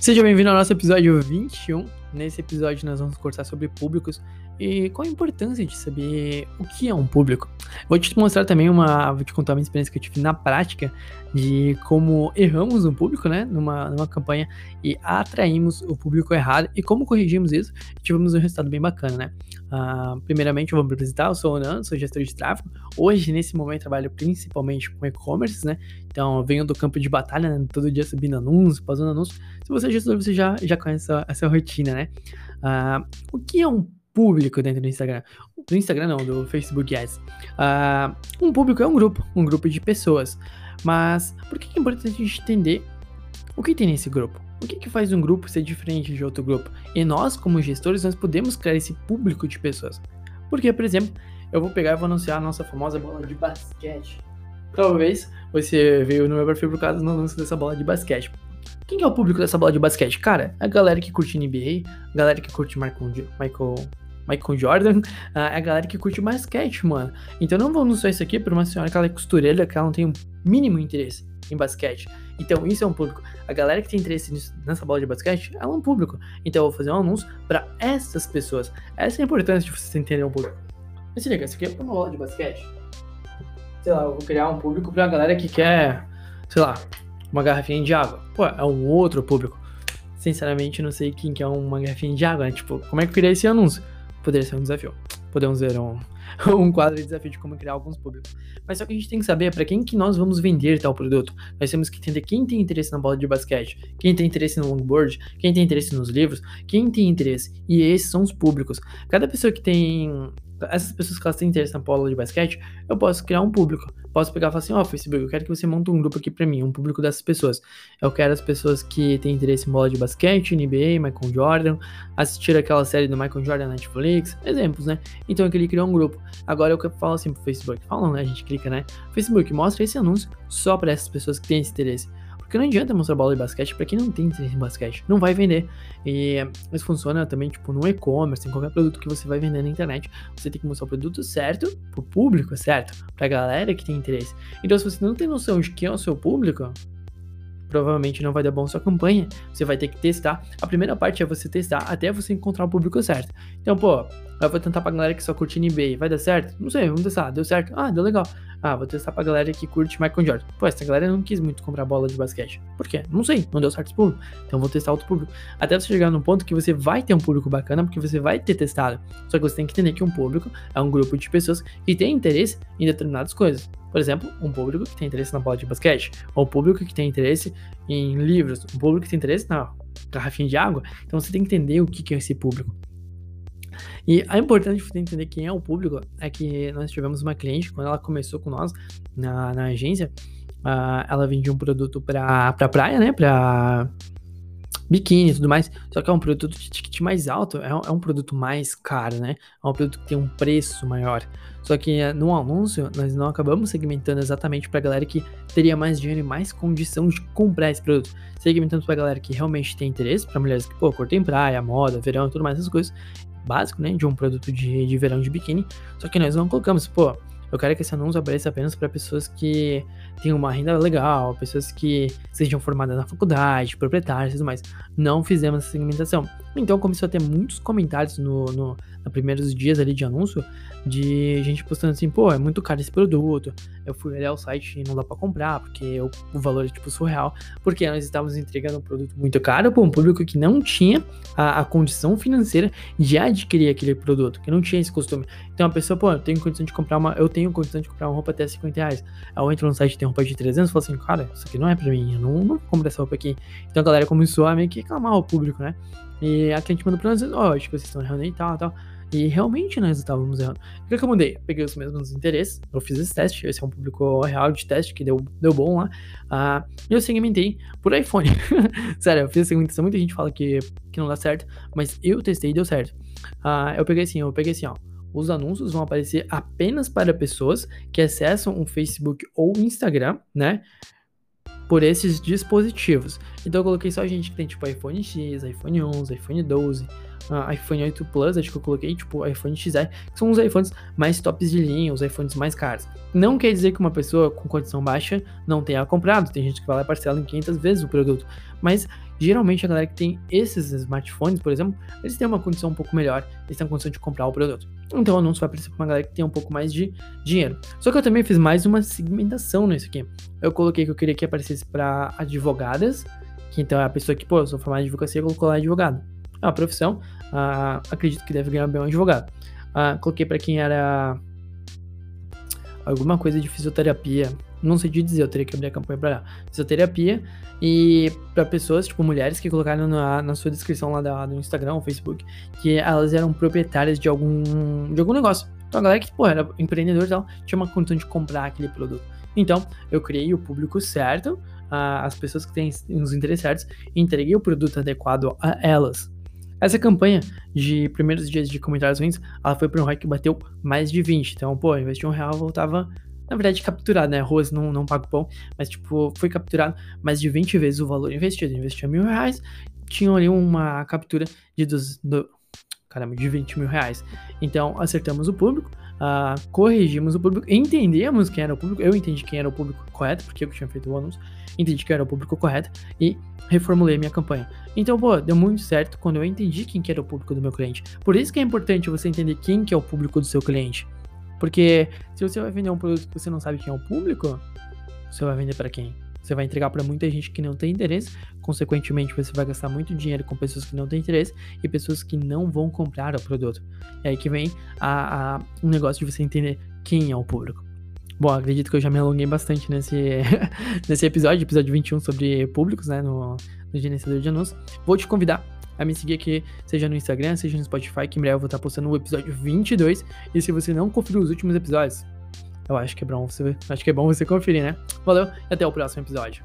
Seja bem-vindo ao nosso episódio 21. Nesse episódio nós vamos conversar sobre públicos e qual a importância de saber o que é um público. Vou te mostrar também uma, vou te contar uma experiência que eu tive na prática de como erramos um público, né, numa, numa campanha e atraímos o público errado e como corrigimos isso e tivemos um resultado bem bacana, né. Uh, primeiramente, eu vou me apresentar, eu sou o Nan, sou gestor de tráfego. Hoje, nesse momento, trabalho principalmente com e-commerce, né, então venho do campo de batalha, né, todo dia subindo anúncios, fazendo anúncios. Se você é gestor, você já, já conhece essa, essa rotina, né. Uh, o que é um público dentro do Instagram. Do Instagram não, do Facebook Ads. Uh, um público é um grupo, um grupo de pessoas. Mas por que é importante a gente entender o que tem nesse grupo? O que, que faz um grupo ser diferente de outro grupo? E nós, como gestores, nós podemos criar esse público de pessoas. Porque, por exemplo, eu vou pegar e vou anunciar a nossa famosa bola de basquete. Talvez você veio no meu perfil por causa do anúncio dessa bola de basquete. Quem é o público dessa bola de basquete? Cara, a galera que curte NBA, a galera que curte Michael, Michael Michael Jordan, é a galera que curte basquete, mano. Então não vou anunciar isso aqui pra uma senhora que ela é costureira, que ela não tem o mínimo interesse em basquete. Então isso é um público. A galera que tem interesse nisso, nessa bola de basquete, é um público. Então eu vou fazer um anúncio para essas pessoas. Essa é a importância de você entender um público. Mas se liga, isso aqui é uma bola de basquete. Sei lá, eu vou criar um público pra galera que quer, sei lá, uma garrafinha de água. Pô, é um outro público. Sinceramente, não sei quem quer uma garrafinha de água, né? Tipo, como é que eu criei esse anúncio? poderia ser um desafio. Podemos ver um, um quadro de desafio de como criar alguns públicos. Mas só que a gente tem que saber para quem que nós vamos vender tal produto. Nós temos que entender quem tem interesse na bola de basquete, quem tem interesse no longboard, quem tem interesse nos livros, quem tem interesse. E esses são os públicos. Cada pessoa que tem essas pessoas que elas têm interesse na bola de basquete, eu posso criar um público. Posso pegar e falar assim, ó, oh, Facebook, eu quero que você monte um grupo aqui pra mim, um público dessas pessoas. Eu quero as pessoas que têm interesse em bola de basquete, NBA, Michael Jordan, assistir aquela série do Michael Jordan na Netflix, exemplos, né? Então eu queria criar um grupo. Agora eu falo assim pro Facebook, falam, né? A gente clica, né? Facebook, mostra esse anúncio só para essas pessoas que têm esse interesse. Porque não adianta mostrar bola de basquete para quem não tem interesse em basquete. Não vai vender. E isso funciona também, tipo, no e-commerce, em qualquer produto que você vai vender na internet. Você tem que mostrar o produto certo pro público certo, pra galera que tem interesse. Então, se você não tem noção de quem é o seu público, provavelmente não vai dar bom sua campanha. Você vai ter que testar. A primeira parte é você testar até você encontrar o público certo. Então, pô, eu vou tentar pra galera que só curte NBA. Vai dar certo? Não sei, vamos testar. Deu certo? Ah, deu legal. Ah, vou testar pra galera que curte Michael Jordan. Pô, essa galera não quis muito comprar bola de basquete. Por quê? Não sei, não deu certo esse público. Então vou testar outro público. Até você chegar num ponto que você vai ter um público bacana, porque você vai ter testado. Só que você tem que entender que um público é um grupo de pessoas que tem interesse em determinadas coisas. Por exemplo, um público que tem interesse na bola de basquete, ou um público que tem interesse em livros, um público que tem interesse na garrafinha de água. Então você tem que entender o que é esse público. E a importância de você entender quem é o público é que nós tivemos uma cliente, quando ela começou com nós na, na agência, uh, ela vendia um produto para pra praia, né? Pra biquíni e tudo mais. Só que é um produto de ticket mais alto, é um, é um, produto mais caro, né? É um produto que tem um preço maior. Só que uh, no anúncio, nós não acabamos segmentando exatamente para galera que teria mais dinheiro e mais condição de comprar esse produto. Segmentando para galera que realmente tem interesse, para mulheres que, pô, curtem praia, moda, verão e tudo mais, essas coisas básico, né, de um produto de, de verão de biquíni, só que nós não colocamos, pô, eu quero que esse anúncio apareça apenas para pessoas que tenham uma renda legal, pessoas que sejam formadas na faculdade, proprietários e tudo mais. Não fizemos essa segmentação. Então começou a ter muitos comentários no, no, nos primeiros dias ali de anúncio de gente postando assim, pô, é muito caro esse produto. Eu fui olhar o site e não dá para comprar, porque o, o, valor é tipo surreal. Porque nós estávamos entregando um produto muito caro para um público que não tinha a, a, condição financeira de adquirir aquele produto, que não tinha esse costume. Então a pessoa, pô, eu tenho condição de comprar uma. Eu tenho condição de comprar uma roupa até 50 reais. Aí eu entro no site tem roupa de 300 e falo assim, cara, isso aqui não é pra mim, eu não, não compro essa roupa aqui. Então a galera começou a meio que reclamar o público, né? E a cliente mandou pra nós, ó, oh, acho que vocês estão errando aí e tal, tal. E realmente nós estávamos errando. O que, que eu mudei? peguei os mesmos interesses, eu fiz esse teste, esse é um público real de teste que deu, deu bom lá. Uh, e eu segmentei por iPhone. Sério, eu fiz a segmentação, muita gente fala que, que não dá certo, mas eu testei e deu certo. Uh, eu peguei assim, eu peguei assim, ó. Os anúncios vão aparecer apenas para pessoas que acessam um Facebook ou Instagram, né? por esses dispositivos. Então eu coloquei só gente que tem tipo iPhone X, iPhone 11, iPhone 12, uh, iPhone 8 Plus, acho que eu coloquei tipo iPhone XR, que são os iPhones mais tops de linha, os iPhones mais caros. Não quer dizer que uma pessoa com condição baixa não tenha comprado, tem gente que vai lá e parcela em 500 vezes o produto, mas geralmente a galera que tem esses smartphones, por exemplo, eles têm uma condição um pouco melhor, eles têm a condição de comprar o produto. Então o anúncio vai aparecer para uma galera que tem um pouco mais de dinheiro. Só que eu também fiz mais uma segmentação nisso aqui. Eu coloquei que eu queria que aparecesse para advogadas, que então é a pessoa que, pô, eu sou formado em advocacia, colocou lá advogado. Uma profissão, uh, acredito que deve ganhar bem um advogado. Uh, coloquei para quem era alguma coisa de fisioterapia, não sei te dizer, eu teria que abrir a campanha para fisioterapia e para pessoas, tipo mulheres que colocaram na, na sua descrição lá do Instagram ou Facebook que elas eram proprietárias de algum de algum negócio. Então a galera que, pô, era empreendedor e tal, tinha uma condição de comprar aquele produto. Então, eu criei o público certo, as pessoas que têm os interesses certos, entreguei o produto adequado a elas. Essa campanha de primeiros dias de comentários ruins, ela foi para um ROI que bateu mais de 20. Então, pô, investir um real voltava, na verdade, capturado, né? Arroz não, não paga pão, mas, tipo, foi capturado mais de 20 vezes o valor investido. Investia mil reais, tinha ali uma captura de, dos, do, caramba, de 20 mil reais. Então, acertamos o público, uh, corrigimos o público, entendemos quem era o público, eu entendi quem era o público correto, porque eu tinha feito o anúncio, entendi que era o público correto e reformulei minha campanha. Então, pô, deu muito certo quando eu entendi quem que era o público do meu cliente. Por isso que é importante você entender quem que é o público do seu cliente. Porque se você vai vender um produto que você não sabe quem é o público, você vai vender para quem? Você vai entregar para muita gente que não tem interesse, consequentemente você vai gastar muito dinheiro com pessoas que não têm interesse e pessoas que não vão comprar o produto. É aí que vem a, a, um negócio de você entender quem é o público. Bom, acredito que eu já me alonguei bastante nesse, nesse episódio, episódio 21 sobre públicos, né, no, no gerenciador de anúncios. Vou te convidar a me seguir aqui, seja no Instagram, seja no Spotify, que em breve eu vou estar postando o episódio 22. E se você não conferiu os últimos episódios, eu acho que é bom você, acho que é bom você conferir, né? Valeu e até o próximo episódio.